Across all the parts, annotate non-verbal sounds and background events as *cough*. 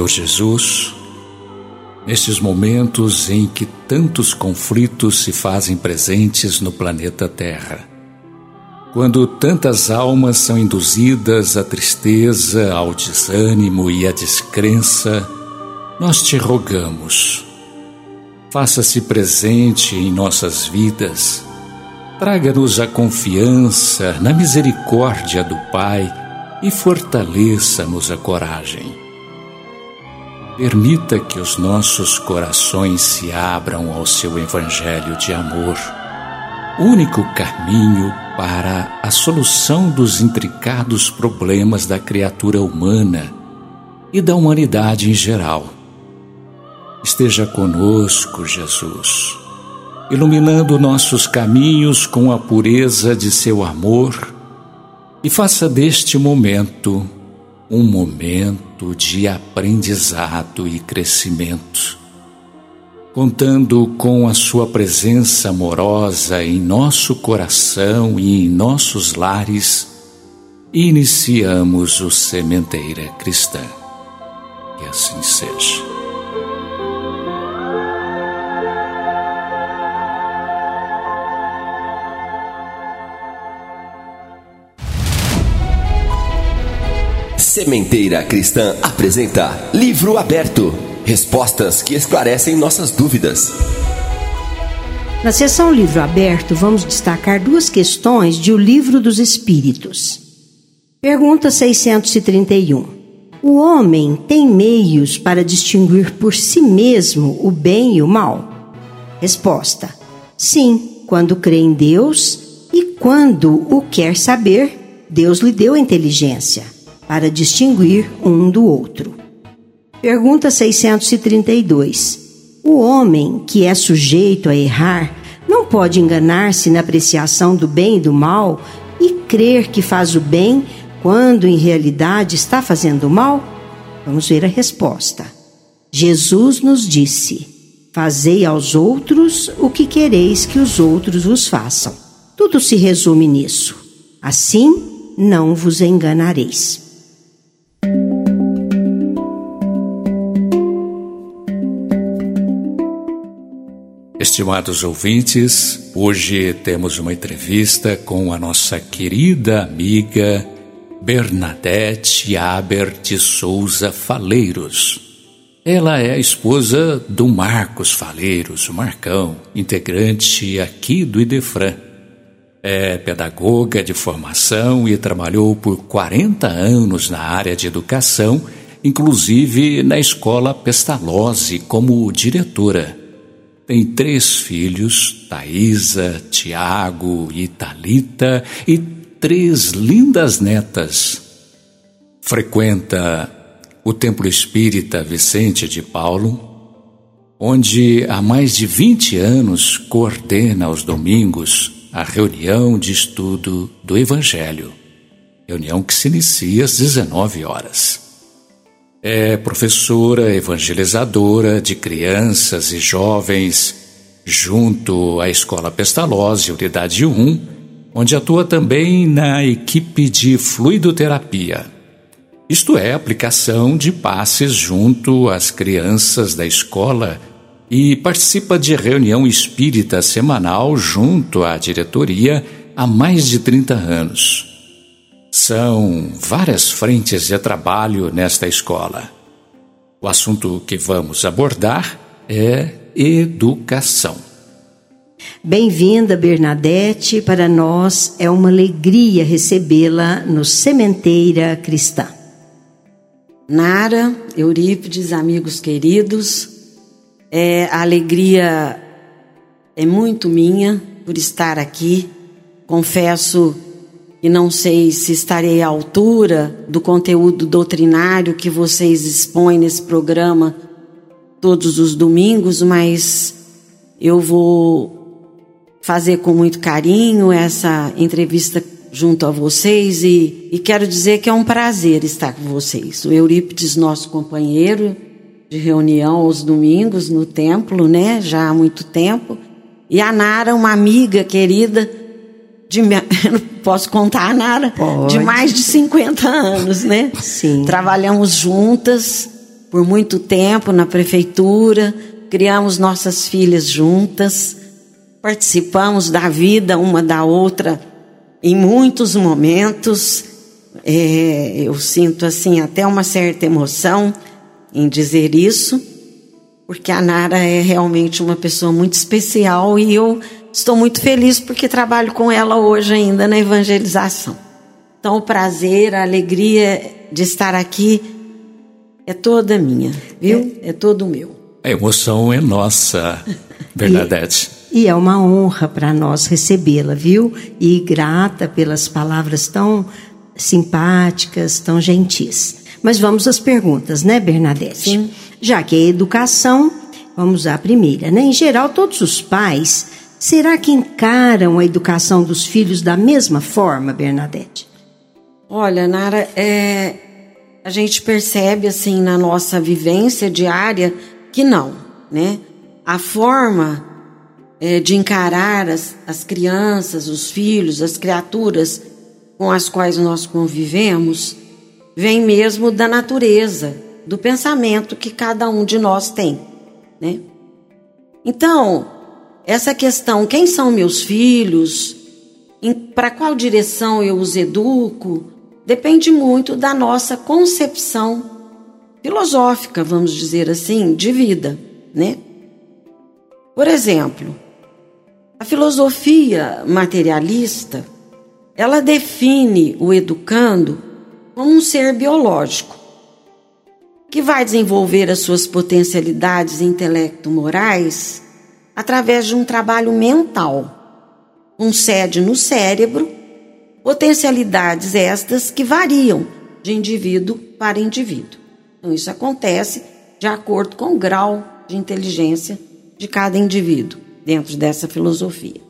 Senhor Jesus, nestes momentos em que tantos conflitos se fazem presentes no planeta Terra, quando tantas almas são induzidas à tristeza, ao desânimo e à descrença, nós te rogamos. Faça-se presente em nossas vidas, traga-nos a confiança na misericórdia do Pai e fortaleça-nos a coragem. Permita que os nossos corações se abram ao seu Evangelho de amor, único caminho para a solução dos intricados problemas da criatura humana e da humanidade em geral. Esteja conosco, Jesus, iluminando nossos caminhos com a pureza de seu amor e faça deste momento um momento de aprendizado e crescimento. Contando com a Sua presença amorosa em nosso coração e em nossos lares, iniciamos o Sementeira Cristã. Que assim seja. Sementeira Cristã apresenta Livro Aberto Respostas que esclarecem nossas dúvidas. Na seção Livro Aberto, vamos destacar duas questões de O Livro dos Espíritos. Pergunta 631. O homem tem meios para distinguir por si mesmo o bem e o mal? Resposta: Sim, quando crê em Deus e quando o quer saber, Deus lhe deu inteligência para distinguir um do outro. Pergunta 632. O homem que é sujeito a errar não pode enganar-se na apreciação do bem e do mal e crer que faz o bem quando em realidade está fazendo o mal? Vamos ver a resposta. Jesus nos disse: Fazei aos outros o que quereis que os outros vos façam. Tudo se resume nisso. Assim, não vos enganareis. Estimados ouvintes, hoje temos uma entrevista com a nossa querida amiga Bernadette Aber de Souza Faleiros. Ela é a esposa do Marcos Faleiros, o Marcão, integrante aqui do Idefran. É pedagoga de formação e trabalhou por 40 anos na área de educação, inclusive na escola Pestalozzi como diretora. Tem três filhos, Thaisa, Tiago e Talita, e três lindas netas. Frequenta o Templo Espírita Vicente de Paulo, onde há mais de 20 anos coordena aos domingos a reunião de estudo do Evangelho, reunião que se inicia às 19 horas. É professora evangelizadora de crianças e jovens, junto à Escola Pestalozzi, Unidade 1, onde atua também na equipe de fluidoterapia. Isto é, aplicação de passes junto às crianças da escola e participa de reunião espírita semanal junto à diretoria há mais de 30 anos. São várias frentes de trabalho nesta escola. O assunto que vamos abordar é educação. Bem-vinda, Bernadette. Para nós é uma alegria recebê-la no Sementeira Cristã. Nara, Eurípides, amigos queridos, é, a alegria é muito minha por estar aqui. Confesso que não sei se estarei à altura do conteúdo doutrinário que vocês expõem nesse programa todos os domingos, mas eu vou fazer com muito carinho essa entrevista junto a vocês e, e quero dizer que é um prazer estar com vocês. O Eurípides, nosso companheiro de reunião aos domingos no templo, né, já há muito tempo, e a Nara, uma amiga querida de *laughs* posso contar Nara Pode. de mais de 50 anos, né? Sim. Trabalhamos juntas por muito tempo na prefeitura, criamos nossas filhas juntas, participamos da vida uma da outra em muitos momentos. É, eu sinto assim até uma certa emoção em dizer isso, porque a Nara é realmente uma pessoa muito especial e eu estou muito feliz porque trabalho com ela hoje ainda na evangelização. Então, o prazer, a alegria de estar aqui é toda minha, viu? É, é todo meu. A emoção é nossa, *laughs* Bernadette. E, e é uma honra para nós recebê-la, viu? E grata pelas palavras tão simpáticas, tão gentis. Mas vamos às perguntas, né, Bernadette? Sim. Já que é educação, vamos à primeira, né? Em geral, todos os pais, será que encaram a educação dos filhos da mesma forma, Bernadette? Olha, Nara, é, a gente percebe assim na nossa vivência diária que não, né? A forma é, de encarar as, as crianças, os filhos, as criaturas com as quais nós convivemos vem mesmo da natureza, do pensamento que cada um de nós tem, né? Então, essa questão, quem são meus filhos? Para qual direção eu os educo? depende muito da nossa concepção filosófica, vamos dizer assim, de vida, né? Por exemplo, a filosofia materialista, ela define o educando como um ser biológico que vai desenvolver as suas potencialidades intelecto-morais através de um trabalho mental, com sede no cérebro Potencialidades estas que variam de indivíduo para indivíduo. Então, isso acontece de acordo com o grau de inteligência de cada indivíduo dentro dessa filosofia.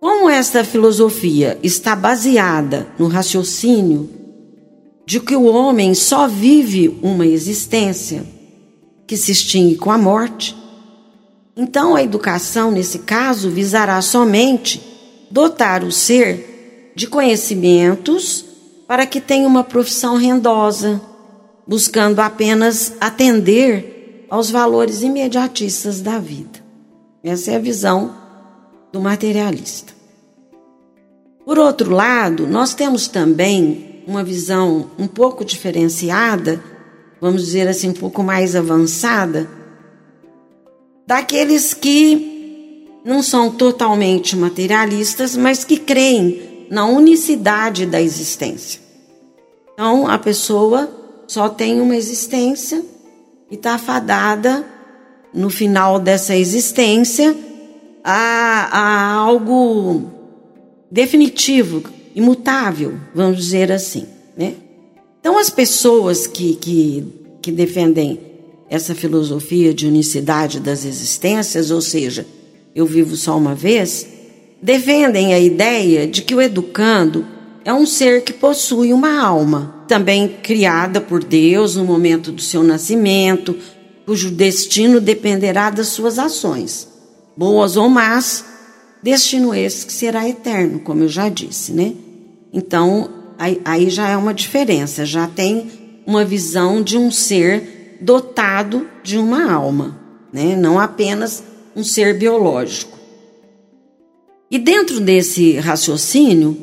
Como esta filosofia está baseada no raciocínio de que o homem só vive uma existência que se extingue com a morte, então a educação, nesse caso, visará somente dotar o ser de conhecimentos para que tenha uma profissão rendosa, buscando apenas atender aos valores imediatistas da vida. Essa é a visão do materialista. Por outro lado, nós temos também uma visão um pouco diferenciada, vamos dizer assim, um pouco mais avançada, daqueles que não são totalmente materialistas, mas que creem na unicidade da existência. Então, a pessoa só tem uma existência e está fadada, no final dessa existência, a, a algo definitivo, imutável, vamos dizer assim. Né? Então, as pessoas que, que, que defendem essa filosofia de unicidade das existências, ou seja, eu vivo só uma vez, defendem a ideia de que o educando é um ser que possui uma alma, também criada por Deus no momento do seu nascimento, cujo destino dependerá das suas ações. boas ou más, destino esse que será eterno, como eu já disse, né? Então, aí, já é uma diferença, já tem uma visão de um ser dotado de uma alma, né? Não apenas um ser biológico. E dentro desse raciocínio,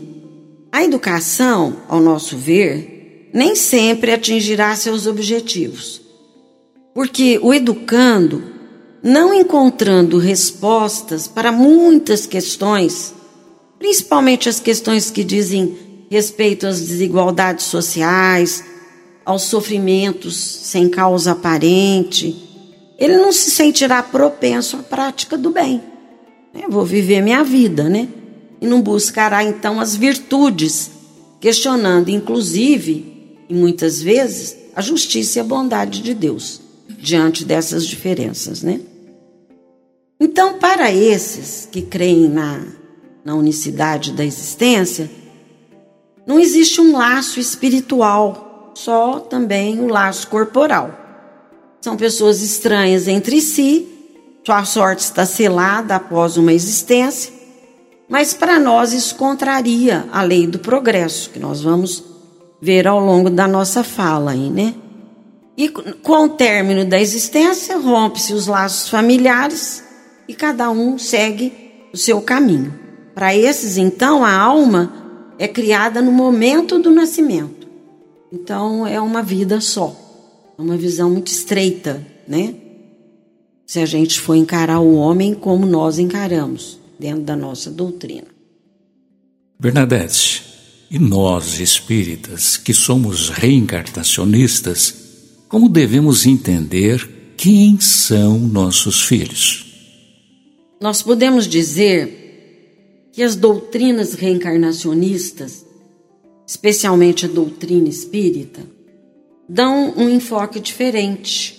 a educação, ao nosso ver, nem sempre atingirá seus objetivos. Porque o educando, não encontrando respostas para muitas questões, principalmente as questões que dizem respeito às desigualdades sociais, aos sofrimentos sem causa aparente, ele não se sentirá propenso à prática do bem. Eu vou viver minha vida, né? E não buscará então as virtudes, questionando inclusive, e muitas vezes, a justiça e a bondade de Deus diante dessas diferenças, né? Então, para esses que creem na, na unicidade da existência, não existe um laço espiritual, só também o laço corporal. São pessoas estranhas entre si sua sorte está selada após uma existência, mas para nós isso contraria a lei do progresso, que nós vamos ver ao longo da nossa fala aí, né? E com o término da existência, rompe-se os laços familiares e cada um segue o seu caminho. Para esses, então, a alma é criada no momento do nascimento. Então, é uma vida só, é uma visão muito estreita, né? se a gente for encarar o homem como nós encaramos, dentro da nossa doutrina. Bernadette, e nós espíritas, que somos reencarnacionistas, como devemos entender quem são nossos filhos? Nós podemos dizer que as doutrinas reencarnacionistas, especialmente a doutrina espírita, dão um enfoque diferente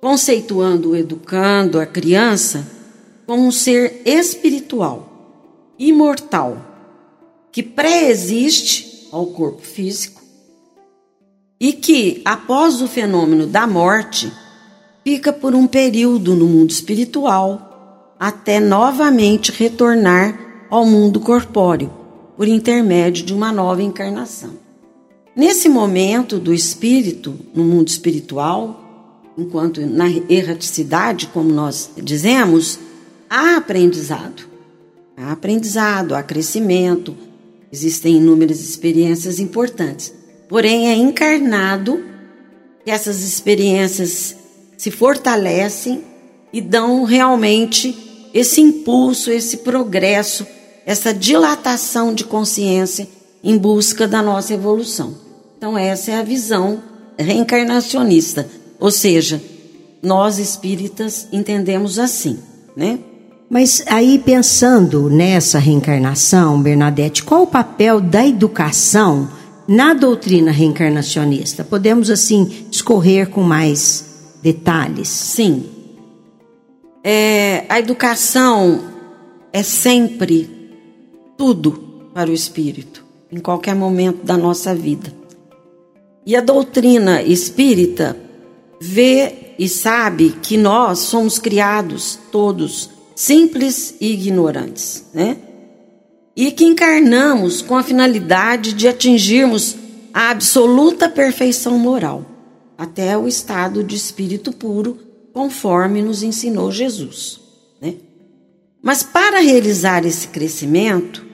conceituando o educando, a criança, como um ser espiritual, imortal, que pré-existe ao corpo físico e que, após o fenômeno da morte, fica por um período no mundo espiritual até novamente retornar ao mundo corpóreo por intermédio de uma nova encarnação. Nesse momento do espírito, no mundo espiritual, enquanto na erraticidade, como nós dizemos, há aprendizado. Há aprendizado, há crescimento, existem inúmeras experiências importantes. Porém, é encarnado que essas experiências se fortalecem e dão realmente esse impulso, esse progresso, essa dilatação de consciência em busca da nossa evolução. Então, essa é a visão reencarnacionista ou seja, nós espíritas entendemos assim, né? Mas aí pensando nessa reencarnação, Bernadette, qual o papel da educação na doutrina reencarnacionista? Podemos assim discorrer com mais detalhes? Sim. É, a educação é sempre tudo para o espírito, em qualquer momento da nossa vida. E a doutrina espírita vê e sabe que nós somos criados todos simples e ignorantes, né? E que encarnamos com a finalidade de atingirmos a absoluta perfeição moral, até o estado de espírito puro, conforme nos ensinou Jesus, né? Mas para realizar esse crescimento,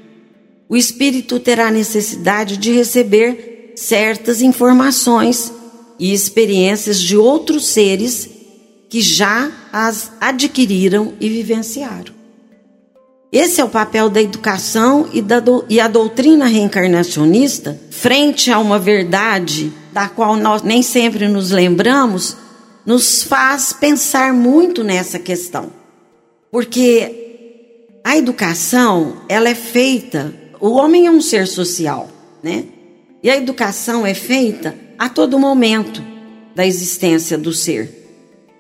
o espírito terá necessidade de receber certas informações e experiências de outros seres que já as adquiriram e vivenciaram. Esse é o papel da educação e, da do, e a doutrina reencarnacionista, frente a uma verdade da qual nós nem sempre nos lembramos, nos faz pensar muito nessa questão. Porque a educação, ela é feita, o homem é um ser social, né? E a educação é feita a todo momento da existência do ser,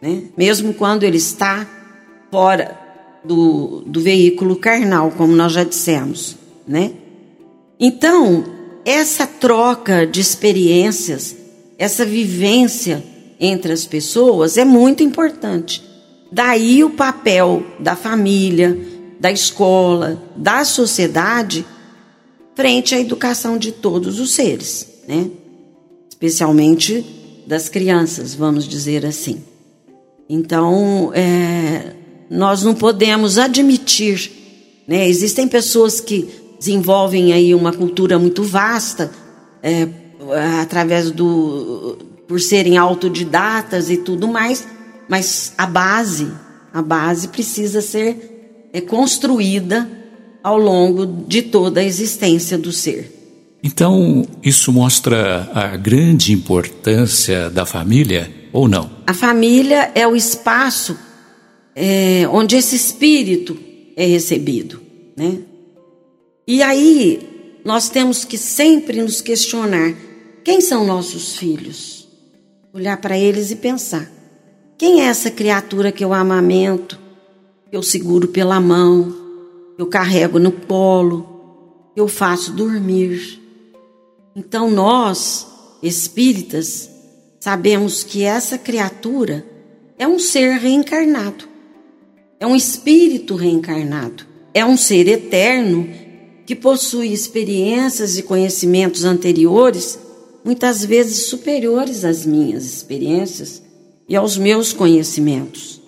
né? mesmo quando ele está fora do, do veículo carnal, como nós já dissemos. Né? Então, essa troca de experiências, essa vivência entre as pessoas é muito importante. daí o papel da família, da escola, da sociedade frente à educação de todos os seres, né? Especialmente das crianças, vamos dizer assim. Então, é, nós não podemos admitir, né? Existem pessoas que desenvolvem aí uma cultura muito vasta é, através do por serem autodidatas e tudo mais, mas a base, a base precisa ser é, construída ao longo de toda a existência do ser. Então, isso mostra a grande importância da família ou não? A família é o espaço é, onde esse espírito é recebido, né? E aí nós temos que sempre nos questionar quem são nossos filhos, olhar para eles e pensar quem é essa criatura que eu amamento, que eu seguro pela mão, eu carrego no que eu faço dormir. Então nós, espíritas, sabemos que essa criatura é um ser reencarnado, é um espírito reencarnado, é um ser eterno que possui experiências e conhecimentos anteriores, muitas vezes superiores às minhas experiências e aos meus conhecimentos.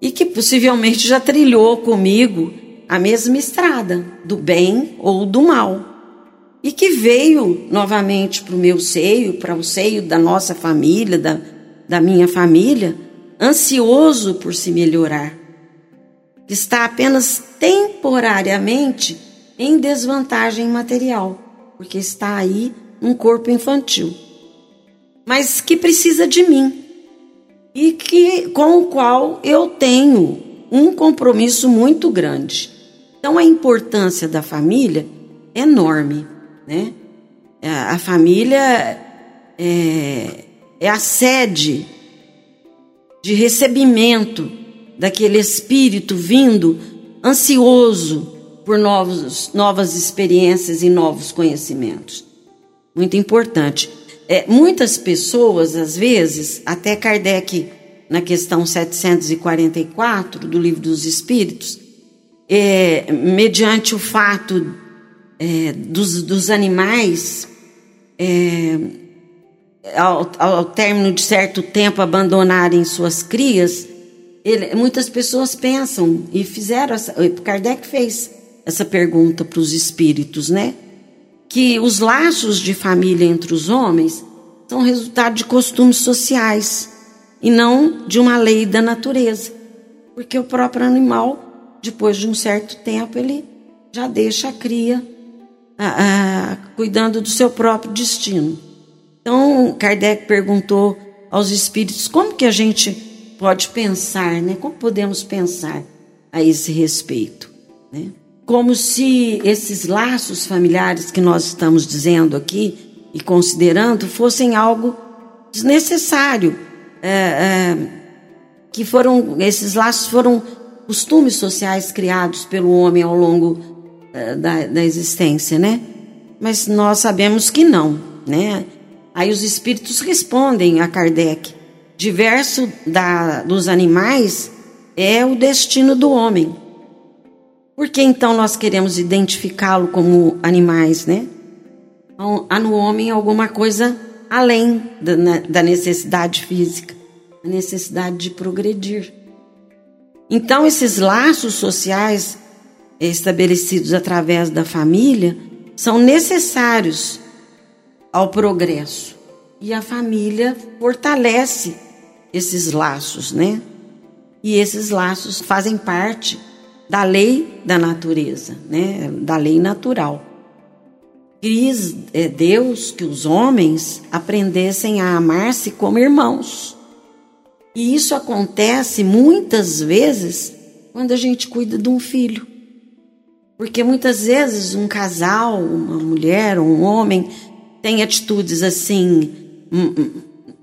E que possivelmente já trilhou comigo a mesma estrada, do bem ou do mal. E que veio novamente para o meu seio, para o seio da nossa família, da, da minha família, ansioso por se melhorar, está apenas temporariamente em desvantagem material, porque está aí um corpo infantil, mas que precisa de mim e que com o qual eu tenho um compromisso muito grande. Então a importância da família é enorme né? A família é, é a sede de recebimento daquele espírito vindo ansioso por novos, novas experiências e novos conhecimentos. Muito importante. É, muitas pessoas, às vezes, até Kardec, na questão 744 do Livro dos Espíritos, é, mediante o fato é, dos, dos, animais, é, ao, ao, término de certo tempo, abandonarem suas crias, ele, muitas pessoas pensam e fizeram, essa, Kardec fez essa pergunta para os espíritos, né? Que os laços de família entre os homens são resultado de costumes sociais e não de uma lei da natureza. Porque o próprio animal, depois de um certo tempo, ele já deixa a cria cuidando do seu próprio destino. Então, Kardec perguntou aos espíritos como que a gente pode pensar, né? Como podemos pensar a esse respeito, né? Como se esses laços familiares que nós estamos dizendo aqui e considerando fossem algo desnecessário, é, é, que foram esses laços foram costumes sociais criados pelo homem ao longo eh, da, da existência, né? Mas nós sabemos que não, né? Aí os espíritos respondem a Kardec: diverso da, dos animais é o destino do homem. Por que então nós queremos identificá-lo como animais, né? Então, há no homem alguma coisa além da, da necessidade física, a necessidade de progredir. Então, esses laços sociais estabelecidos através da família são necessários ao progresso. E a família fortalece esses laços, né? E esses laços fazem parte da lei da natureza, né? Da lei natural. Quis é Deus que os homens aprendessem a amar-se como irmãos. E isso acontece muitas vezes quando a gente cuida de um filho. Porque muitas vezes um casal, uma mulher ou um homem tem atitudes assim hum, hum,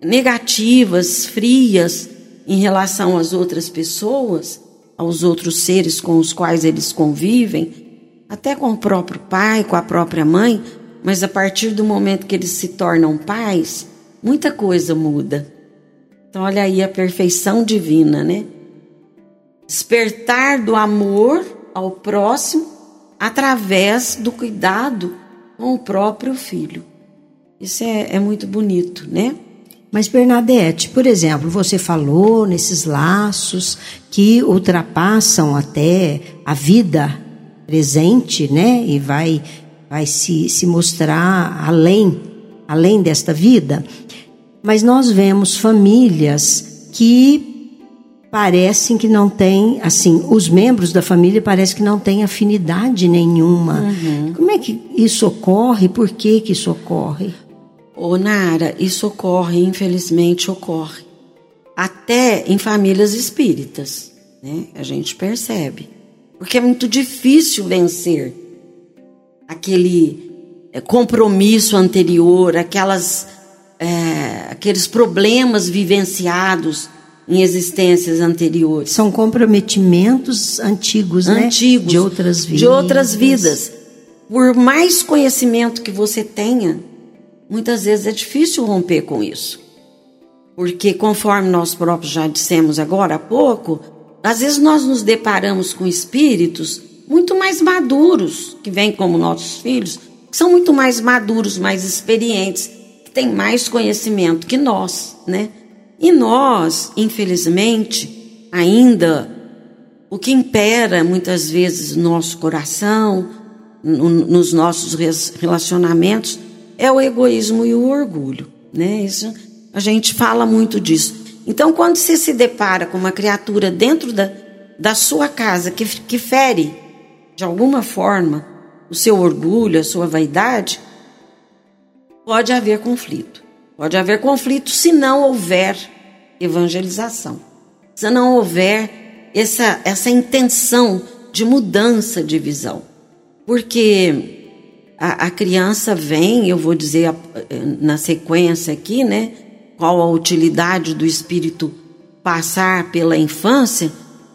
negativas, frias em relação às outras pessoas, aos outros seres com os quais eles convivem, até com o próprio pai, com a própria mãe, mas a partir do momento que eles se tornam pais, muita coisa muda. Então, olha aí a perfeição divina, né? Despertar do amor ao próximo através do cuidado com o próprio filho. Isso é, é muito bonito, né? Mas, Bernadette, por exemplo, você falou nesses laços que ultrapassam até a vida presente, né? E vai, vai se, se mostrar além, além desta vida. Mas nós vemos famílias que parecem que não têm, assim, os membros da família parecem que não têm afinidade nenhuma. Uhum. Como é que isso ocorre? Por que, que isso ocorre? Ô Nara, isso ocorre, infelizmente ocorre. Até em famílias espíritas, né? A gente percebe. Porque é muito difícil vencer aquele é, compromisso anterior, aquelas, é, aqueles problemas vivenciados em existências anteriores. São comprometimentos antigos, antigos né? De outras vidas. De outras vidas. Por mais conhecimento que você tenha, muitas vezes é difícil romper com isso. Porque, conforme nós próprios já dissemos agora há pouco, às vezes nós nos deparamos com espíritos muito mais maduros, que vêm como nossos filhos, que são muito mais maduros, mais experientes, que têm mais conhecimento que nós, né? E nós, infelizmente, ainda o que impera muitas vezes no nosso coração, no, nos nossos relacionamentos, é o egoísmo e o orgulho, né? Isso a gente fala muito disso. Então, quando você se depara com uma criatura dentro da, da sua casa que, que fere de alguma forma o seu orgulho, a sua vaidade, pode haver conflito. Pode haver conflito se não houver evangelização, se não houver essa, essa intenção de mudança de visão. Porque a, a criança vem, eu vou dizer a, na sequência aqui, né? Qual a utilidade do espírito passar pela infância,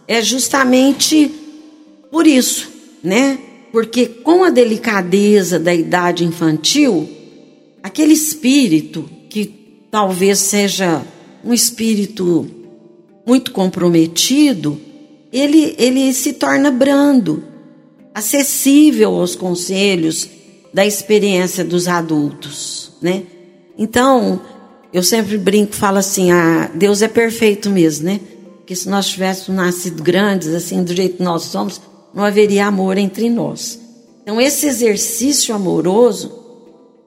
é justamente por isso, né? Porque com a delicadeza da idade infantil, aquele espírito que talvez seja um espírito muito comprometido, ele, ele se torna brando, acessível aos conselhos da experiência dos adultos, né? Então, eu sempre brinco, falo assim, ah, Deus é perfeito mesmo, né? Porque se nós tivéssemos nascido grandes, assim, do jeito que nós somos, não haveria amor entre nós. Então, esse exercício amoroso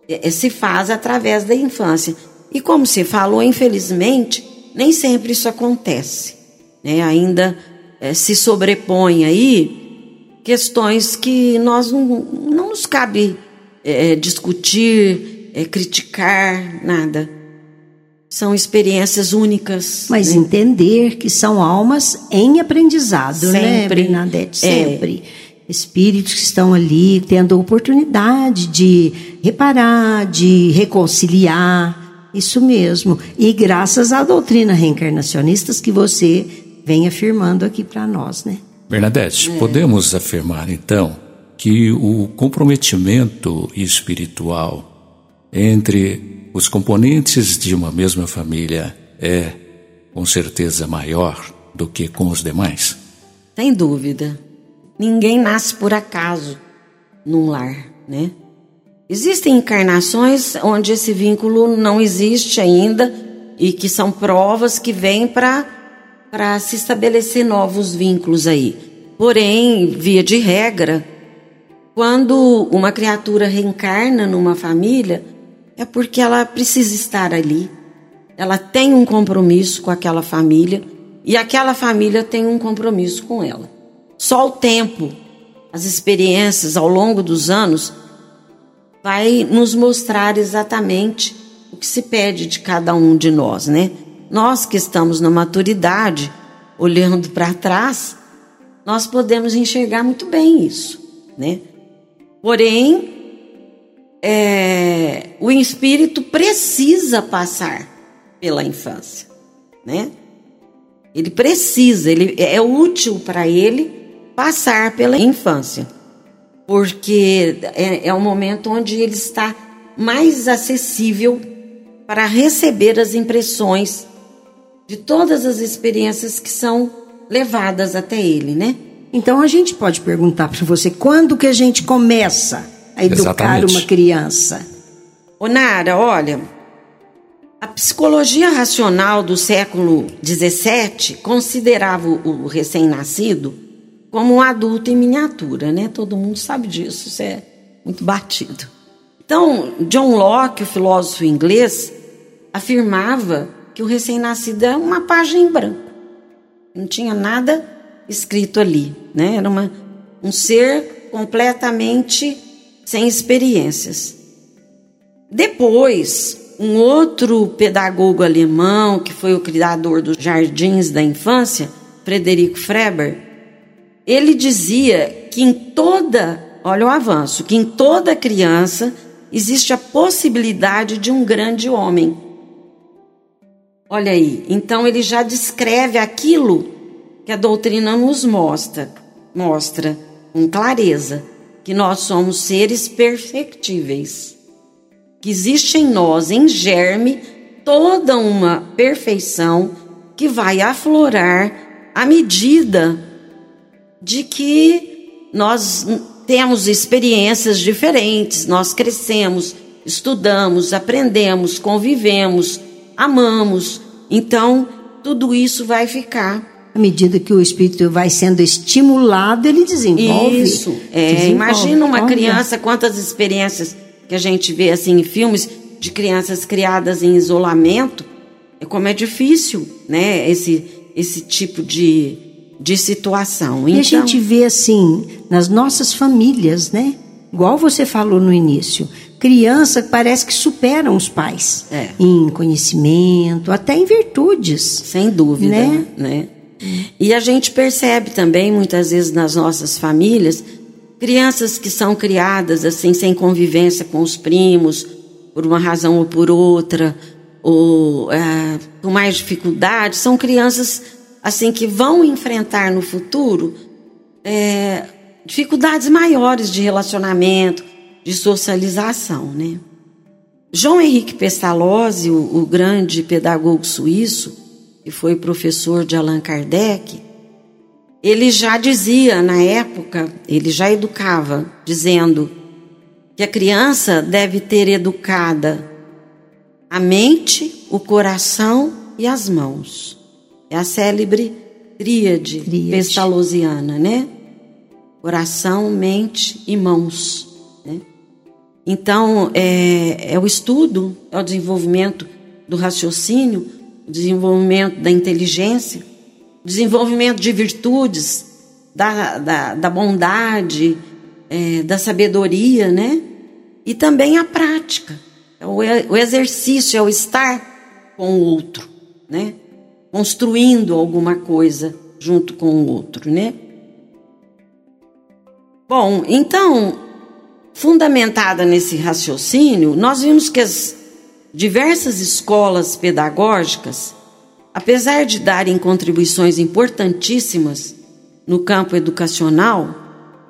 é, é, se faz através da infância. E como se falou, infelizmente, nem sempre isso acontece. Né? Ainda é, se sobrepõe aí questões que nós não, não nos cabe é, é, discutir, é, criticar, nada. São experiências únicas. Mas né? entender que são almas em aprendizado, né, sempre. né, Bernadette? É. Sempre. É. Espíritos que estão ali tendo oportunidade de reparar, de reconciliar. Isso mesmo. E graças à doutrina reencarnacionista que você vem afirmando aqui para nós, né? Bernadette, é. podemos afirmar então que o comprometimento espiritual entre os componentes de uma mesma família é, com certeza, maior do que com os demais? Sem dúvida. Ninguém nasce por acaso num lar, né? Existem encarnações onde esse vínculo não existe ainda e que são provas que vêm para se estabelecer novos vínculos aí. Porém, via de regra, quando uma criatura reencarna numa família, é porque ela precisa estar ali. Ela tem um compromisso com aquela família e aquela família tem um compromisso com ela. Só o tempo, as experiências ao longo dos anos, vai nos mostrar exatamente o que se pede de cada um de nós, né? Nós que estamos na maturidade, olhando para trás, nós podemos enxergar muito bem isso, né? Porém, é, o espírito precisa passar pela infância, né? Ele precisa, ele é útil para ele passar pela infância, porque é, é o momento onde ele está mais acessível para receber as impressões de todas as experiências que são levadas até ele, né? Então a gente pode perguntar para você quando que a gente começa a educar Exatamente. uma criança? Ô Nara, olha, a psicologia racional do século XVII considerava o recém-nascido como um adulto em miniatura, né? Todo mundo sabe disso, isso é muito batido. Então, John Locke, o filósofo inglês, afirmava que o recém-nascido é uma página em branco. Não tinha nada escrito ali, né? Era uma, um ser completamente sem experiências. Depois, um outro pedagogo alemão, que foi o criador dos jardins da infância, Frederico Freber, ele dizia que em toda, olha o avanço, que em toda criança existe a possibilidade de um grande homem. Olha aí, então ele já descreve aquilo que a doutrina nos mostra, mostra com clareza, que nós somos seres perfectíveis, que existe em nós, em germe, toda uma perfeição que vai aflorar à medida de que nós temos experiências diferentes, nós crescemos, estudamos, aprendemos, convivemos, amamos. Então, tudo isso vai ficar à medida que o espírito vai sendo estimulado, ele desenvolve. Isso. É, desenvolve. Imagina uma criança, quantas experiências que a gente vê assim em filmes de crianças criadas em isolamento, é como é difícil, né? Esse, esse tipo de, de situação. E então... a gente vê assim nas nossas famílias, né? Igual você falou no início, criança parece que superam os pais é. em conhecimento, até em virtudes. Sem dúvida, né? né? E a gente percebe também, muitas vezes, nas nossas famílias, crianças que são criadas assim, sem convivência com os primos, por uma razão ou por outra, ou é, com mais dificuldade, são crianças assim que vão enfrentar no futuro é, dificuldades maiores de relacionamento, de socialização, né? João Henrique Pestalozzi, o, o grande pedagogo suíço, que foi professor de Allan Kardec, ele já dizia na época, ele já educava, dizendo que a criança deve ter educada a mente, o coração e as mãos. É a célebre tríade, tríade. pestalozziana, né? Coração, mente e mãos. Né? Então, é, é o estudo, é o desenvolvimento do raciocínio desenvolvimento da inteligência, desenvolvimento de virtudes, da, da, da bondade, é, da sabedoria, né? E também a prática, é o, o exercício, é o estar com o outro, né? Construindo alguma coisa junto com o outro, né? Bom, então, fundamentada nesse raciocínio, nós vimos que as Diversas escolas pedagógicas, apesar de darem contribuições importantíssimas no campo educacional,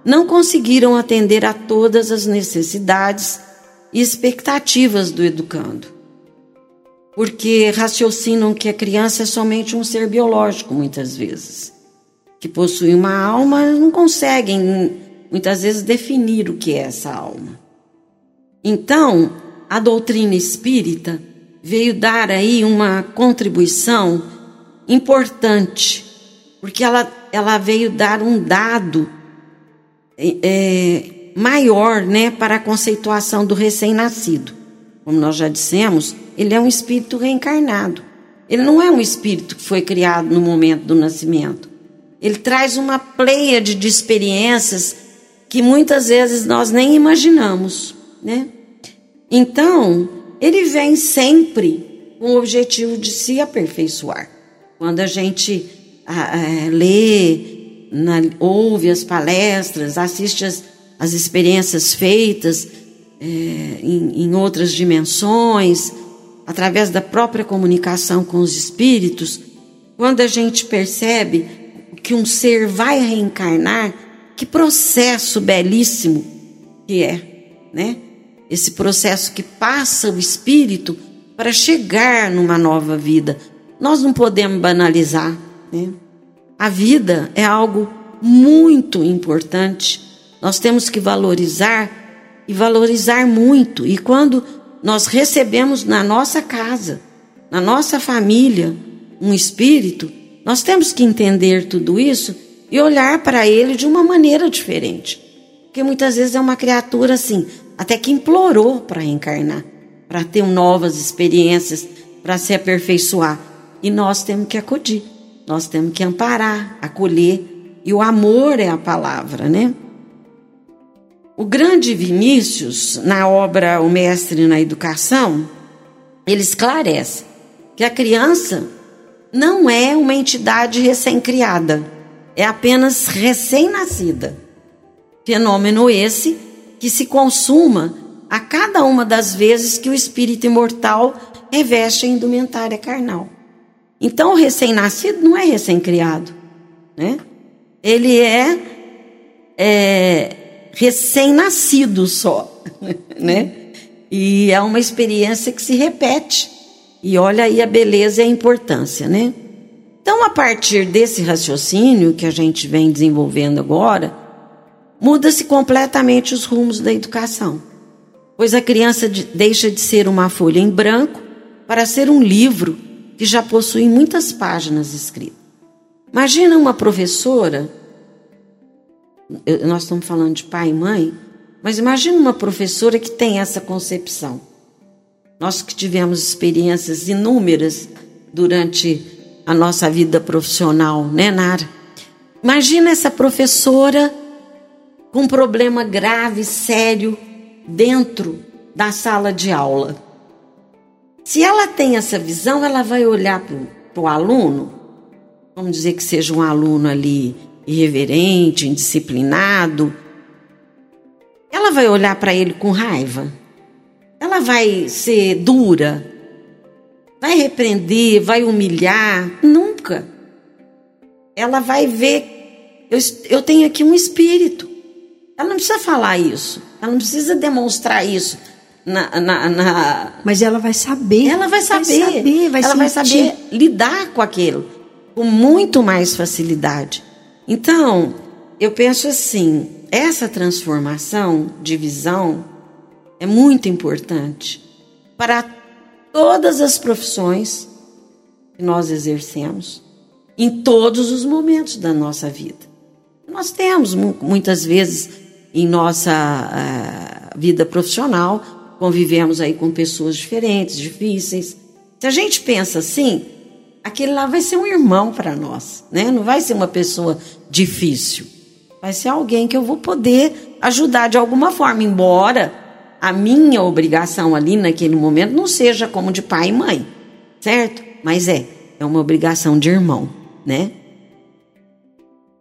não conseguiram atender a todas as necessidades e expectativas do educando. Porque raciocinam que a criança é somente um ser biológico, muitas vezes, que possui uma alma, não conseguem muitas vezes definir o que é essa alma. Então, a doutrina espírita veio dar aí uma contribuição importante, porque ela, ela veio dar um dado é, maior né, para a conceituação do recém-nascido. Como nós já dissemos, ele é um espírito reencarnado. Ele não é um espírito que foi criado no momento do nascimento. Ele traz uma pleia de experiências que muitas vezes nós nem imaginamos, né? Então, ele vem sempre com o objetivo de se aperfeiçoar. Quando a gente a, a, lê, na, ouve as palestras, assiste as, as experiências feitas é, em, em outras dimensões, através da própria comunicação com os espíritos, quando a gente percebe que um ser vai reencarnar, que processo belíssimo que é, né? Esse processo que passa o espírito para chegar numa nova vida, nós não podemos banalizar. Né? A vida é algo muito importante. Nós temos que valorizar e valorizar muito. E quando nós recebemos na nossa casa, na nossa família, um espírito, nós temos que entender tudo isso e olhar para ele de uma maneira diferente. Porque muitas vezes é uma criatura assim, até que implorou para encarnar, para ter novas experiências, para se aperfeiçoar. E nós temos que acudir, nós temos que amparar, acolher. E o amor é a palavra, né? O grande Vinícius, na obra O Mestre na Educação, ele esclarece que a criança não é uma entidade recém-criada, é apenas recém-nascida. Fenômeno esse que se consuma a cada uma das vezes que o espírito imortal reveste a indumentária carnal. Então, o recém-nascido não é recém-criado, né? Ele é, é recém-nascido só, *laughs* né? E é uma experiência que se repete. E olha aí a beleza e a importância, né? Então, a partir desse raciocínio que a gente vem desenvolvendo agora, muda-se completamente os rumos da educação. Pois a criança deixa de ser uma folha em branco para ser um livro que já possui muitas páginas escritas. Imagina uma professora nós estamos falando de pai e mãe, mas imagine uma professora que tem essa concepção. Nós que tivemos experiências inúmeras durante a nossa vida profissional, né, Nara? Imagina essa professora com um problema grave, sério, dentro da sala de aula. Se ela tem essa visão, ela vai olhar para o aluno, vamos dizer que seja um aluno ali irreverente, indisciplinado, ela vai olhar para ele com raiva. Ela vai ser dura, vai repreender, vai humilhar. Nunca. Ela vai ver. Eu, eu tenho aqui um espírito. Ela não precisa falar isso. Ela não precisa demonstrar isso. Na, na, na... Mas ela vai saber. Ela vai saber. Vai saber vai ela sentir. vai saber lidar com aquilo com muito mais facilidade. Então, eu penso assim: essa transformação de visão é muito importante para todas as profissões que nós exercemos, em todos os momentos da nossa vida. Nós temos muitas vezes em nossa uh, vida profissional, convivemos aí com pessoas diferentes, difíceis. Se a gente pensa assim, aquele lá vai ser um irmão para nós, né? Não vai ser uma pessoa difícil. Vai ser alguém que eu vou poder ajudar de alguma forma, embora a minha obrigação ali naquele momento não seja como de pai e mãe, certo? Mas é, é uma obrigação de irmão, né?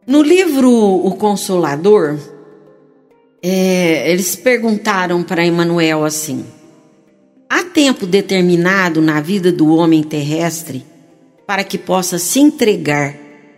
No livro O Consolador, é, eles perguntaram para Emmanuel assim: há tempo determinado na vida do homem terrestre para que possa se entregar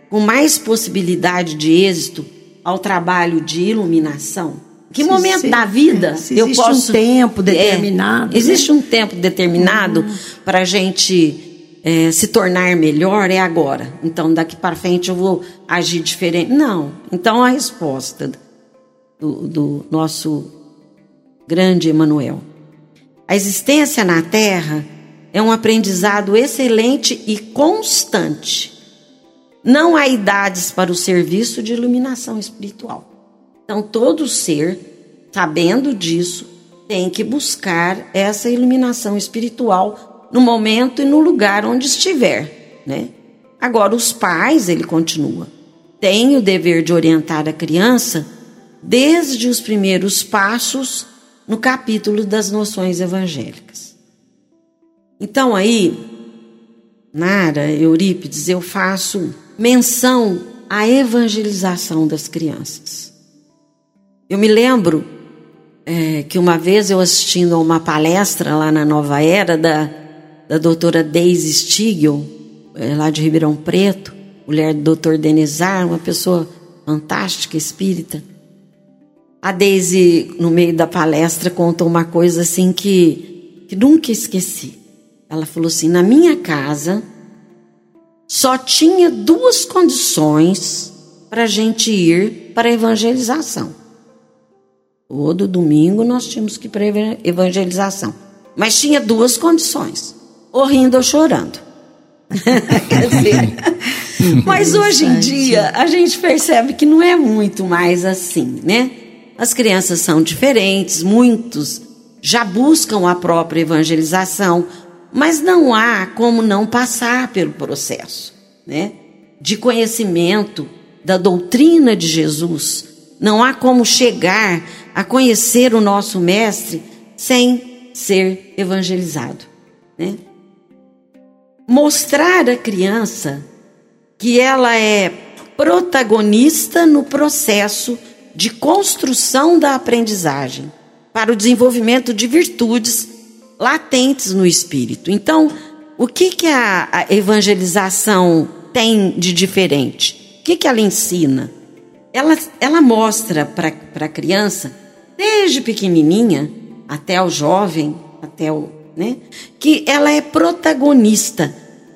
com mais possibilidade de êxito ao trabalho de iluminação? Que se, momento se, da vida é, eu posso? Existe um tempo determinado. É, existe né? um tempo determinado uhum. para a gente é, se tornar melhor é agora. Então daqui para frente eu vou agir diferente. Não. Então a resposta do, do nosso grande Emanuel. A existência na Terra é um aprendizado excelente e constante. Não há idades para o serviço de iluminação espiritual. Então, todo ser, sabendo disso, tem que buscar essa iluminação espiritual no momento e no lugar onde estiver, né? Agora, os pais, ele continua, têm o dever de orientar a criança desde os primeiros passos no capítulo das noções evangélicas. Então aí, Nara, Eurípides, eu faço menção à evangelização das crianças. Eu me lembro é, que uma vez eu assistindo a uma palestra lá na Nova Era da, da doutora Deise Stigel, é, lá de Ribeirão Preto, mulher do doutor Denizar, uma pessoa fantástica, espírita. A Deise, no meio da palestra, contou uma coisa assim que, que nunca esqueci. Ela falou assim: na minha casa só tinha duas condições para a gente ir para a evangelização. Todo domingo nós tínhamos que ir para a evangelização. Mas tinha duas condições: ou rindo ou chorando. *laughs* Quer dizer, *laughs* mas hoje em dia a gente percebe que não é muito mais assim, né? As crianças são diferentes, muitos já buscam a própria evangelização, mas não há como não passar pelo processo, né? De conhecimento da doutrina de Jesus. Não há como chegar a conhecer o nosso mestre sem ser evangelizado, né? Mostrar à criança que ela é protagonista no processo de construção da aprendizagem para o desenvolvimento de virtudes latentes no espírito. Então, o que, que a, evangelização tem de diferente? O que, que ela ensina? Ela, ela mostra para a criança, desde pequenininha até o jovem, até o. Né, que ela é protagonista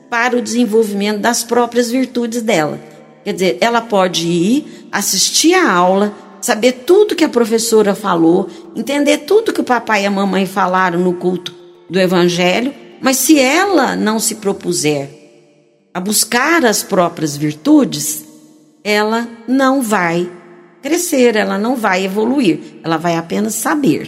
para o desenvolvimento das próprias virtudes dela. Quer dizer, ela pode ir, assistir a aula, saber tudo que a professora falou, entender tudo que o papai e a mamãe falaram no culto do evangelho, mas se ela não se propuser a buscar as próprias virtudes, ela não vai crescer, ela não vai evoluir, ela vai apenas saber.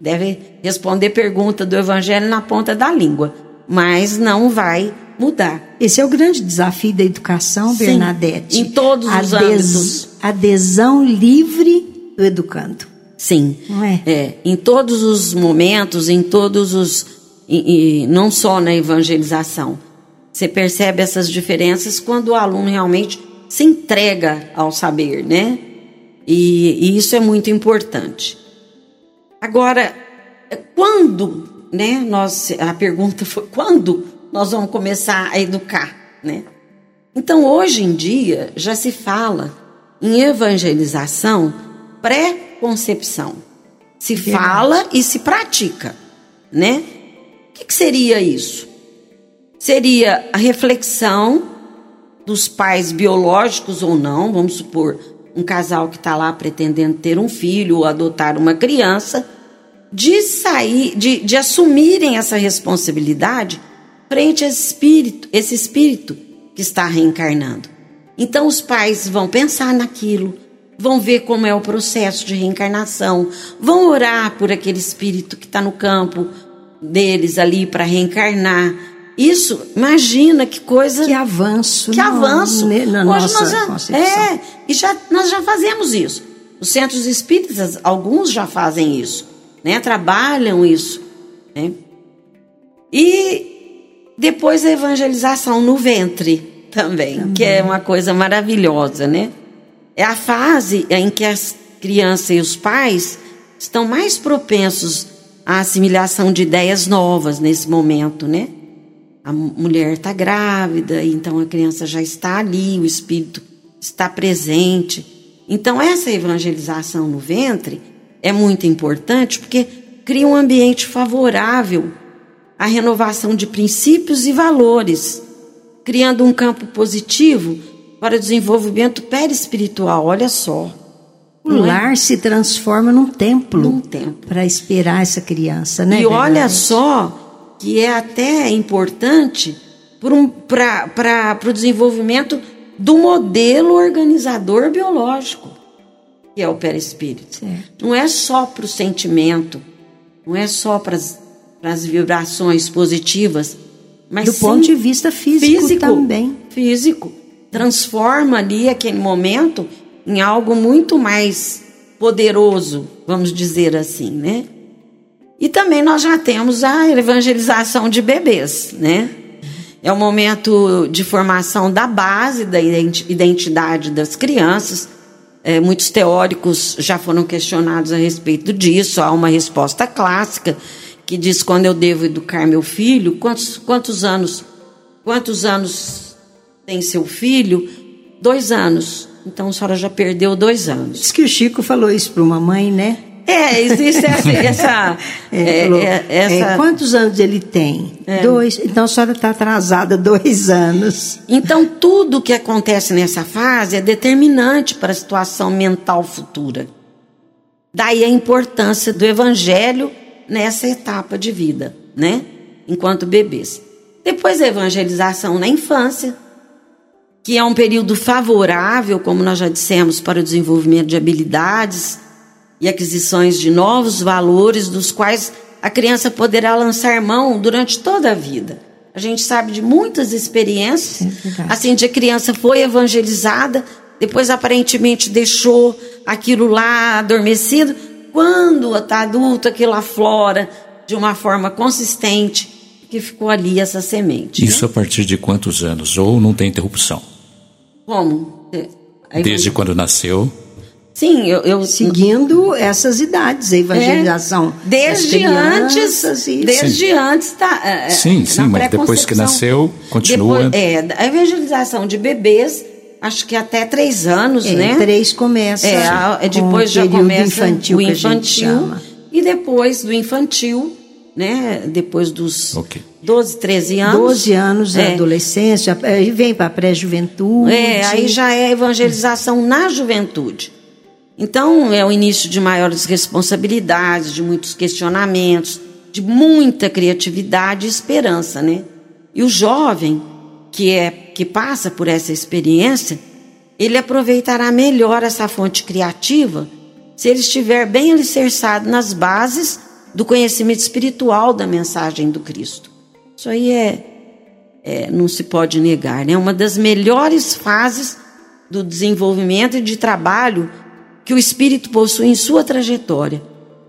Deve responder pergunta do evangelho na ponta da língua, mas não vai mudar. Esse é o grande desafio da educação, Sim, Bernadette. Em todos os âmbitos. Adesão livre do educando. Sim. Não é? é? Em todos os momentos, em todos os. E, e não só na evangelização. Você percebe essas diferenças quando o aluno realmente se entrega ao saber, né? E, e isso é muito importante. Agora, quando, né? Nós, a pergunta foi quando nós vamos começar a educar, né? Então, hoje em dia, já se fala em evangelização pré-concepção. Se Verdade. fala e se pratica, né? O que, que seria isso? Seria a reflexão dos pais biológicos ou não, vamos supor, um casal que está lá pretendendo ter um filho ou adotar uma criança, de sair, de, de assumirem essa responsabilidade frente a esse espírito, esse espírito que está reencarnando. Então os pais vão pensar naquilo, vão ver como é o processo de reencarnação, vão orar por aquele espírito que está no campo deles ali para reencarnar. Isso, imagina que coisa. Que avanço. Que avanço. Na, na Hoje nossa nós já, concepção. É, e já, nós já fazemos isso. Os centros espíritas, alguns já fazem isso, né? Trabalham isso, né? E depois a evangelização no ventre também, também, que é uma coisa maravilhosa, né? É a fase em que as crianças e os pais estão mais propensos à assimilação de ideias novas nesse momento, né? A mulher está grávida, então a criança já está ali, o espírito está presente. Então, essa evangelização no ventre é muito importante porque cria um ambiente favorável a renovação de princípios e valores, criando um campo positivo para o desenvolvimento perispiritual. Olha só. O é? lar se transforma num templo. Num templo. Para esperar essa criança, né? E olha só que é até importante para um, o desenvolvimento do modelo organizador biológico, que é o perispírito. Certo. Não é só para o sentimento, não é só para as para as vibrações positivas, mas do sim, ponto de vista físico, físico também. Físico. Transforma ali aquele momento em algo muito mais poderoso, vamos dizer assim, né? E também nós já temos a evangelização de bebês, né? É o momento de formação da base da identidade das crianças. É, muitos teóricos já foram questionados a respeito disso. Há uma resposta clássica que diz quando eu devo educar meu filho, quantos, quantos anos, quantos anos tem seu filho? Dois anos. Então a senhora já perdeu dois anos. Diz que o Chico falou isso para uma mãe, né? É, existe essa. *laughs* essa, é, falou, é, essa... quantos anos ele tem? Dois. Então a senhora está atrasada dois anos. Então tudo que acontece nessa fase é determinante para a situação mental futura. Daí a importância do evangelho nessa etapa de vida, né? Enquanto bebês. Depois a evangelização na infância, que é um período favorável, como nós já dissemos, para o desenvolvimento de habilidades e aquisições de novos valores, dos quais a criança poderá lançar mão durante toda a vida. A gente sabe de muitas experiências, é assim, de a criança foi evangelizada, depois aparentemente deixou aquilo lá adormecido. Quando está adulto, aquilo aflora de uma forma consistente, que ficou ali essa semente. Isso né? a partir de quantos anos? Ou não tem interrupção? Como? Desde quando nasceu? Sim, eu, eu, seguindo essas idades, a evangelização. É, desde antes, e... desde sim. antes tá. É, é sim, sim, mas depois que nasceu, continua. Depois, é, a evangelização de bebês, acho que até três anos, é, né? Três começa. É, a, depois já começa infantil o infantil e depois do infantil né? Depois dos okay. 12, 13 anos. 12 anos é. adolescência, aí vem para a pré-juventude. É, aí já é evangelização na juventude. Então é o início de maiores responsabilidades, de muitos questionamentos, de muita criatividade e esperança, né? E o jovem que é que passa por essa experiência, ele aproveitará melhor essa fonte criativa se ele estiver bem alicerçado nas bases do conhecimento espiritual da mensagem do Cristo. Isso aí é, é não se pode negar, né? Uma das melhores fases do desenvolvimento e de trabalho que o espírito possui em sua trajetória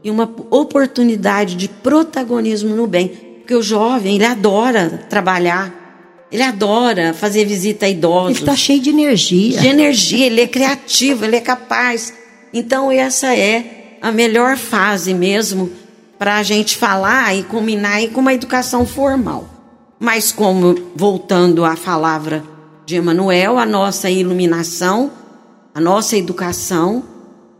e uma oportunidade de protagonismo no bem, porque o jovem ele adora trabalhar. Ele adora fazer visita a idosos. Ele está cheio de energia. De energia, ele é criativo, ele é capaz. Então, essa é a melhor fase mesmo para a gente falar e combinar aí com uma educação formal. Mas como voltando à palavra de Emanuel, a nossa iluminação, a nossa educação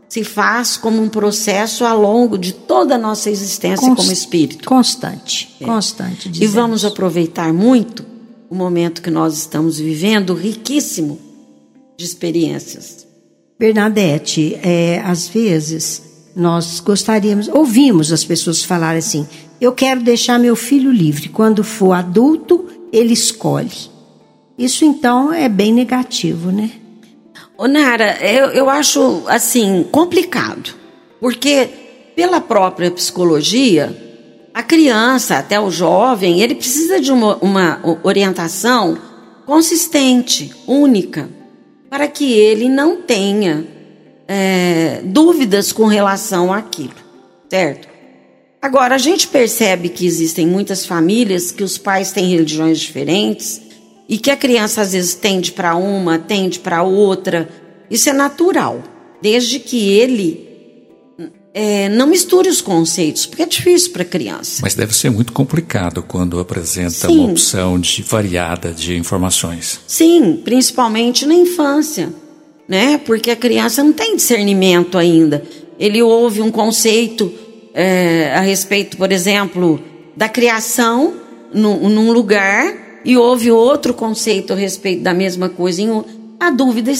se faz como um processo ao longo de toda a nossa existência Const como espírito. Constante, é. constante. Dizemos. E vamos aproveitar muito o momento que nós estamos vivendo, riquíssimo de experiências. Bernadette, é, às vezes nós gostaríamos, ouvimos as pessoas falarem assim: eu quero deixar meu filho livre. Quando for adulto, ele escolhe. Isso então é bem negativo, né? Ô Nara, eu, eu acho assim complicado, porque pela própria psicologia, a criança, até o jovem, ele precisa de uma, uma orientação consistente, única, para que ele não tenha é, dúvidas com relação àquilo, certo? Agora, a gente percebe que existem muitas famílias que os pais têm religiões diferentes e que a criança às vezes tende para uma, tende para outra. Isso é natural, desde que ele é, não misture os conceitos, porque é difícil para a criança. Mas deve ser muito complicado quando apresenta Sim. uma opção de variada de informações. Sim, principalmente na infância né? Porque a criança não tem discernimento ainda. Ele ouve um conceito é, a respeito, por exemplo, da criação num, num, lugar e ouve outro conceito a respeito da mesma coisa. Em, a dúvida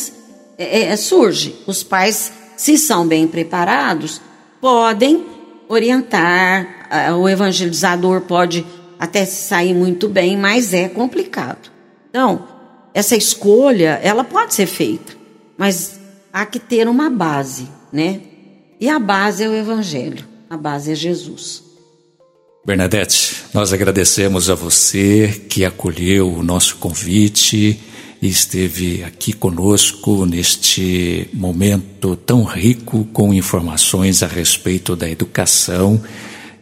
é, é, surge. Os pais, se são bem preparados, podem orientar. O evangelizador pode até sair muito bem, mas é complicado. Então, essa escolha, ela pode ser feita mas há que ter uma base, né? E a base é o Evangelho, a base é Jesus. Bernadette, nós agradecemos a você que acolheu o nosso convite e esteve aqui conosco neste momento tão rico com informações a respeito da educação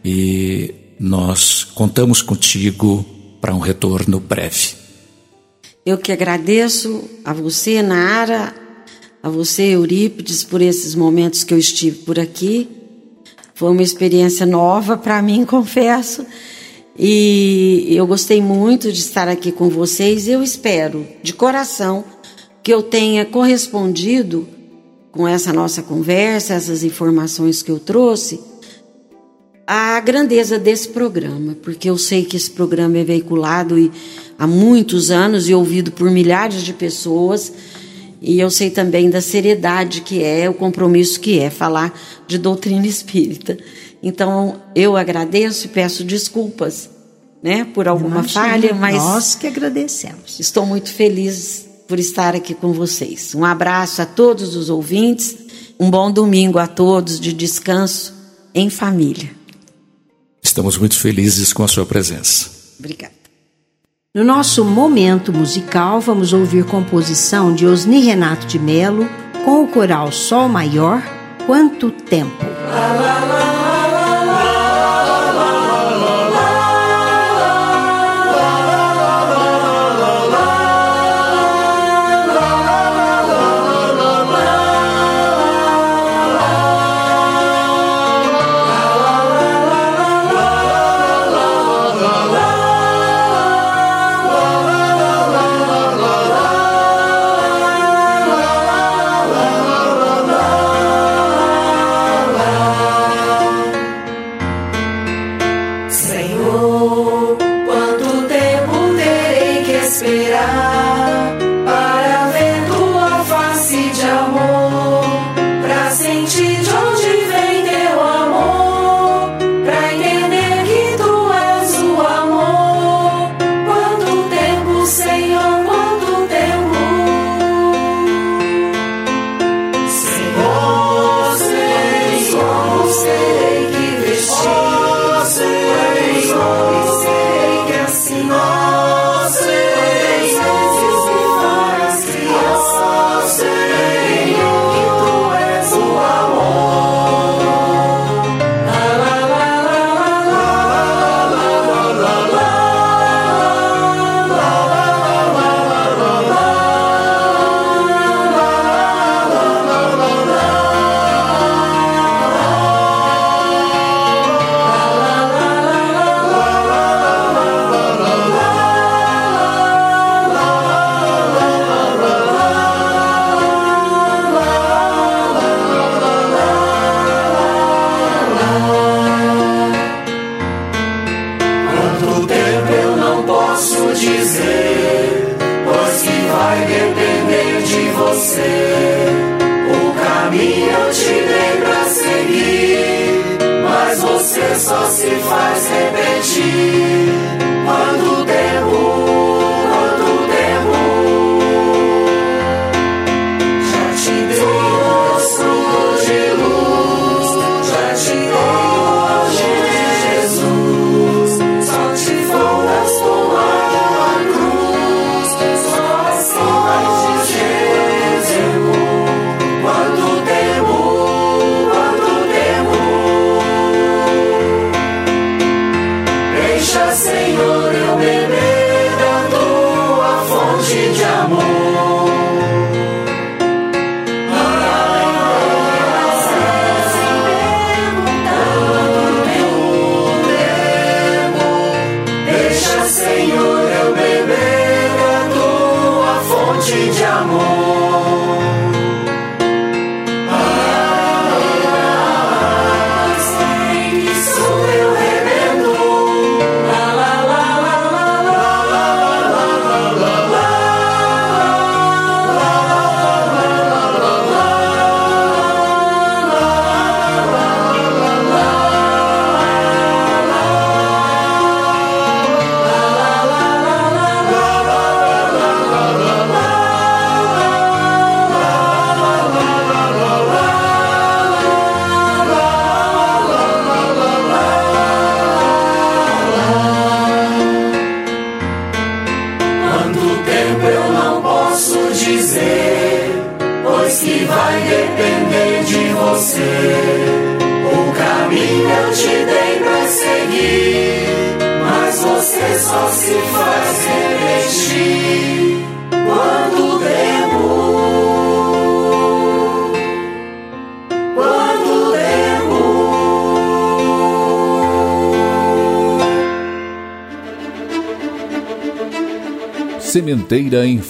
e nós contamos contigo para um retorno breve. Eu que agradeço a você, Nara, a você, Eurípides, por esses momentos que eu estive por aqui. Foi uma experiência nova para mim, *laughs* confesso. E eu gostei muito de estar aqui com vocês. Eu espero, de coração, que eu tenha correspondido com essa nossa conversa, essas informações que eu trouxe, a grandeza desse programa, porque eu sei que esse programa é veiculado e, há muitos anos e ouvido por milhares de pessoas, e eu sei também da seriedade que é, o compromisso que é falar de doutrina espírita. Então, eu agradeço e peço desculpas né, por alguma Imagina, falha, mas nós que agradecemos. Estou muito feliz por estar aqui com vocês. Um abraço a todos os ouvintes, um bom domingo a todos de descanso em família. Estamos muito felizes com a sua presença. Obrigada. No nosso momento musical, vamos ouvir composição de Osni Renato de Melo com o coral Sol Maior, Quanto Tempo. Lá, lá, lá.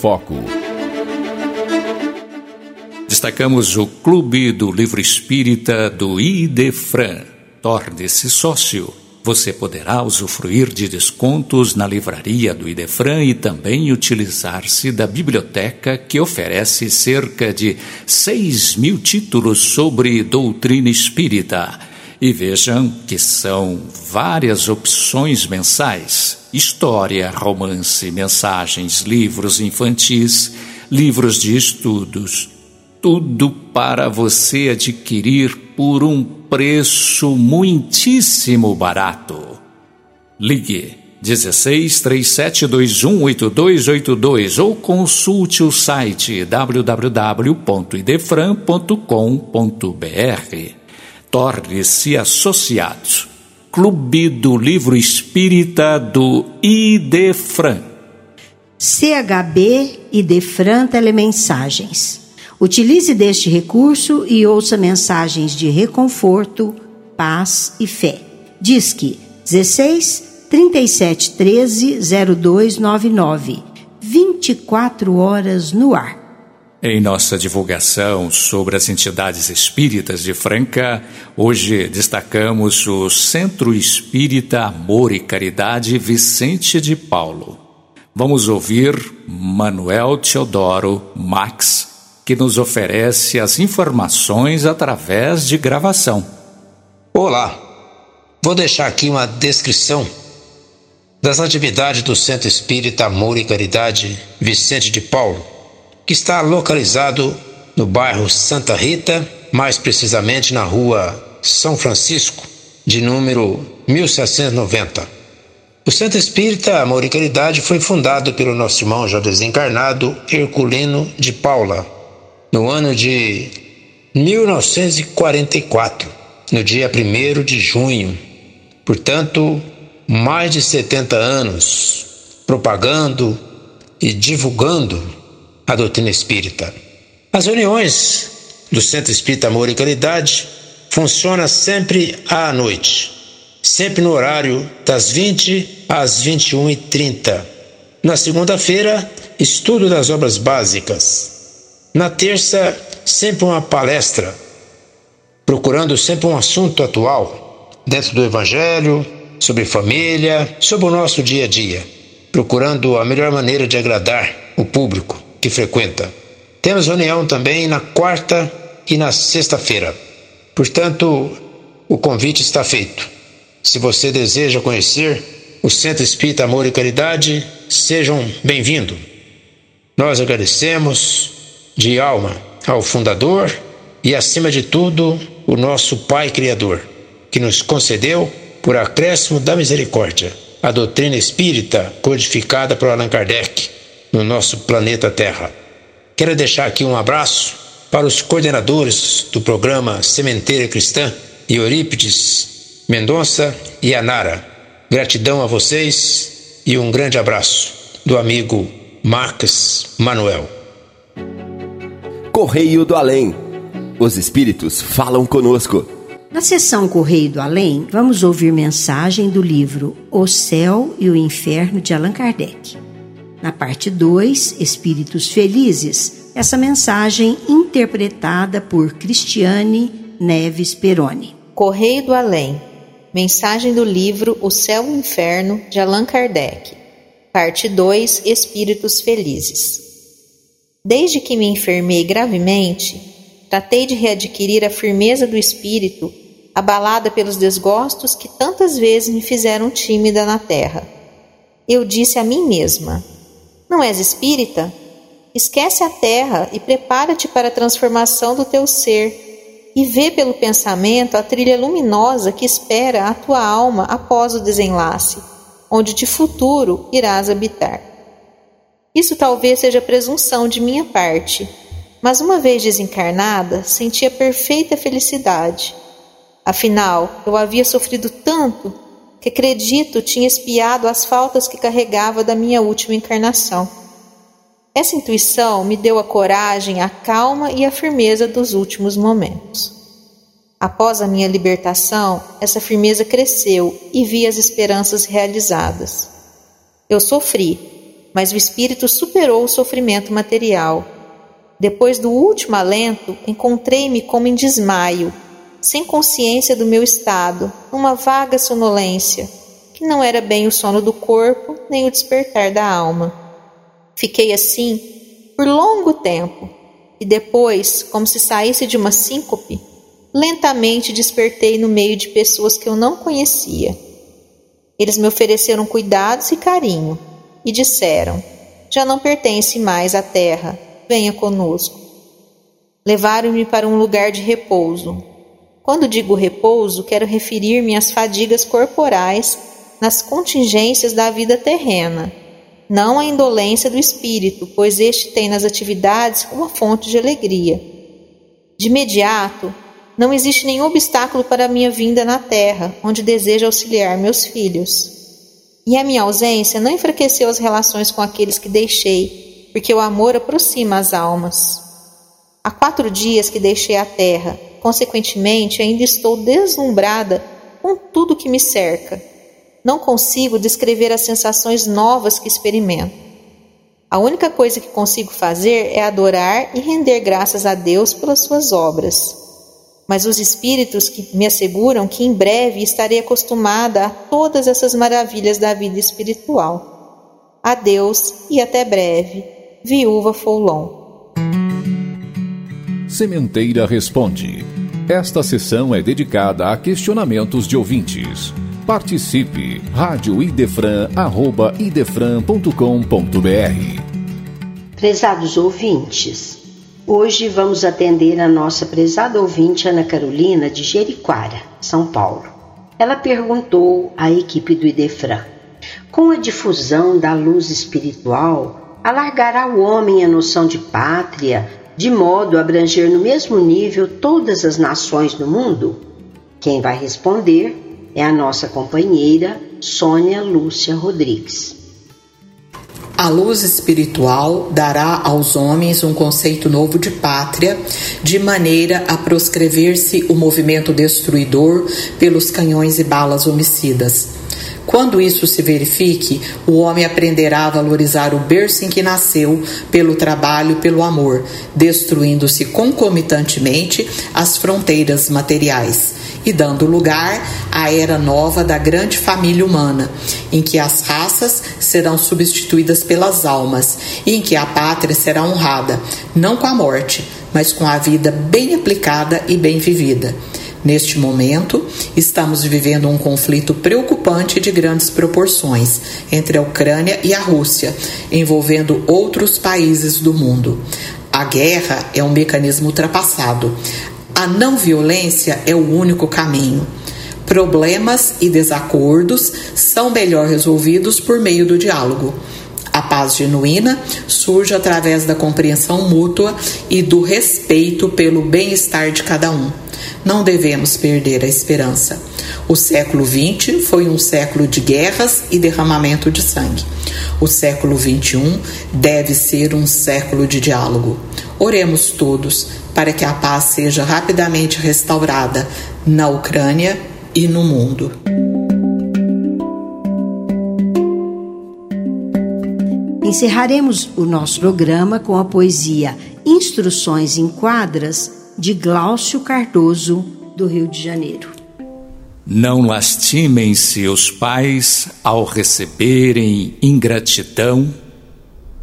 Foco. destacamos o Clube do Livro Espírita do Idefran. Torne-se sócio. Você poderá usufruir de descontos na livraria do Idefran e também utilizar-se da biblioteca que oferece cerca de 6 mil títulos sobre doutrina espírita. E vejam que são várias opções mensais: história, romance, mensagens, livros infantis, livros de estudos, tudo para você adquirir por um preço muitíssimo barato. Ligue 16 37218282 ou consulte o site www.idefran.com.br. Torne-se associado. Clube do Livro Espírita do Idefran. CHB Idefran Telemensagens. Utilize deste recurso e ouça mensagens de reconforto, paz e fé. Disque 16 37 13 0299. 24 horas no ar. Em nossa divulgação sobre as entidades espíritas de Franca, hoje destacamos o Centro Espírita Amor e Caridade Vicente de Paulo. Vamos ouvir Manuel Teodoro Max que nos oferece as informações através de gravação. Olá, vou deixar aqui uma descrição das atividades do Centro Espírita Amor e Caridade Vicente de Paulo, que está localizado no bairro Santa Rita, mais precisamente na rua São Francisco, de número 1790. O Centro Espírita Amor e Caridade foi fundado pelo nosso irmão já desencarnado Herculino de Paula, no ano de 1944, no dia 1 de junho. Portanto, mais de 70 anos propagando e divulgando a doutrina espírita. As reuniões do Centro Espírita Amor e Caridade funcionam sempre à noite, sempre no horário das 20 às 21h30. Na segunda-feira, estudo das obras básicas. Na terça, sempre uma palestra, procurando sempre um assunto atual dentro do Evangelho, sobre família, sobre o nosso dia a dia, procurando a melhor maneira de agradar o público que frequenta. Temos reunião também na quarta e na sexta-feira. Portanto, o convite está feito. Se você deseja conhecer o Centro Espírita Amor e Caridade, sejam bem-vindos. Nós agradecemos de alma ao fundador e, acima de tudo, o nosso Pai Criador, que nos concedeu, por acréscimo da misericórdia, a doutrina espírita codificada por Allan Kardec no nosso planeta Terra. Quero deixar aqui um abraço para os coordenadores do programa Sementeira Cristã, Eurípides Mendonça e Anara. Gratidão a vocês e um grande abraço do amigo Marcos Manuel. Correio do Além. Os espíritos falam conosco. Na sessão Correio do Além, vamos ouvir mensagem do livro O Céu e o Inferno de Allan Kardec. Na parte 2, Espíritos Felizes, essa mensagem interpretada por Cristiane Neves Peroni. Correio do Além. Mensagem do livro O Céu e o Inferno de Allan Kardec. Parte 2, Espíritos Felizes. Desde que me enfermei gravemente, tratei de readquirir a firmeza do espírito, abalada pelos desgostos que tantas vezes me fizeram tímida na terra. Eu disse a mim mesma: Não és espírita? Esquece a terra e prepara-te para a transformação do teu ser, e vê pelo pensamento a trilha luminosa que espera a tua alma após o desenlace, onde de futuro irás habitar. Isso talvez seja presunção de minha parte, mas uma vez desencarnada, sentia perfeita felicidade. Afinal, eu havia sofrido tanto que acredito tinha espiado as faltas que carregava da minha última encarnação. Essa intuição me deu a coragem, a calma e a firmeza dos últimos momentos. Após a minha libertação, essa firmeza cresceu e vi as esperanças realizadas. Eu sofri, mas o espírito superou o sofrimento material. Depois do último alento, encontrei-me como em desmaio, sem consciência do meu estado, numa vaga sonolência, que não era bem o sono do corpo nem o despertar da alma. Fiquei assim por longo tempo e depois, como se saísse de uma síncope, lentamente despertei no meio de pessoas que eu não conhecia. Eles me ofereceram cuidados e carinho e disseram: Já não pertence mais à terra venha conosco. Levaram-me para um lugar de repouso. Quando digo repouso, quero referir-me às fadigas corporais nas contingências da vida terrena, não à indolência do espírito, pois este tem nas atividades uma fonte de alegria. De imediato, não existe nenhum obstáculo para a minha vinda na terra, onde desejo auxiliar meus filhos. E a minha ausência não enfraqueceu as relações com aqueles que deixei, porque o amor aproxima as almas. Há quatro dias que deixei a terra, consequentemente ainda estou deslumbrada com tudo que me cerca. Não consigo descrever as sensações novas que experimento. A única coisa que consigo fazer é adorar e render graças a Deus pelas suas obras. Mas os espíritos que me asseguram que em breve estarei acostumada a todas essas maravilhas da vida espiritual. Adeus e até breve. Viúva Foulon. Sementeira Responde. Esta sessão é dedicada a questionamentos de ouvintes. Participe! Rádio Idefran, arroba idefran.com.br Prezados ouvintes, hoje vamos atender a nossa prezada ouvinte Ana Carolina de Jeriquara, São Paulo. Ela perguntou à equipe do Idefran: com a difusão da luz espiritual, alargará o homem a noção de pátria, de modo a abranger no mesmo nível todas as nações do mundo? Quem vai responder é a nossa companheira Sônia Lúcia Rodrigues. A luz espiritual dará aos homens um conceito novo de pátria, de maneira a proscrever-se o movimento destruidor pelos canhões e balas homicidas. Quando isso se verifique, o homem aprenderá a valorizar o berço em que nasceu pelo trabalho, pelo amor, destruindo-se concomitantemente as fronteiras materiais e dando lugar à era nova da grande família humana, em que as raças serão substituídas pelas almas e em que a pátria será honrada, não com a morte, mas com a vida bem aplicada e bem vivida. Neste momento, estamos vivendo um conflito preocupante de grandes proporções entre a Ucrânia e a Rússia, envolvendo outros países do mundo. A guerra é um mecanismo ultrapassado. A não violência é o único caminho. Problemas e desacordos são melhor resolvidos por meio do diálogo. A paz genuína surge através da compreensão mútua e do respeito pelo bem-estar de cada um não devemos perder a esperança. O século XX foi um século de guerras e derramamento de sangue. O século XXI deve ser um século de diálogo. Oremos todos para que a paz seja rapidamente restaurada na Ucrânia e no mundo. Encerraremos o nosso programa com a poesia Instruções em Quadras de Glaucio Cardoso, do Rio de Janeiro. Não lastimem seus pais ao receberem ingratidão.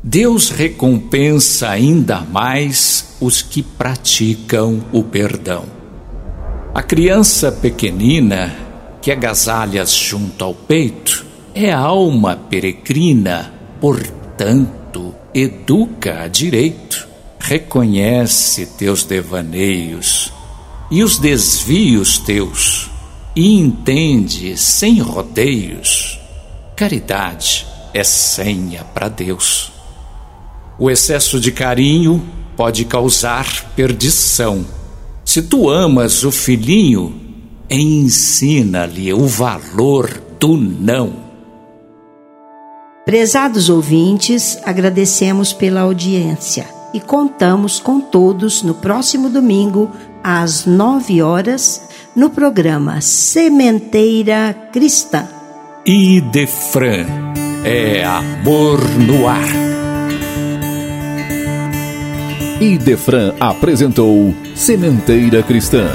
Deus recompensa ainda mais os que praticam o perdão. A criança pequenina que agasalhas junto ao peito é alma peregrina, portanto, educa a direito reconhece teus devaneios e os desvios teus, e entende sem rodeios. Caridade é senha para Deus. O excesso de carinho pode causar perdição. Se tu amas o filhinho, ensina-lhe o valor do não. Prezados ouvintes, agradecemos pela audiência e contamos com todos no próximo domingo, às nove horas, no programa Sementeira Cristã. Idefran é amor no ar. Idefran apresentou Sementeira Cristã.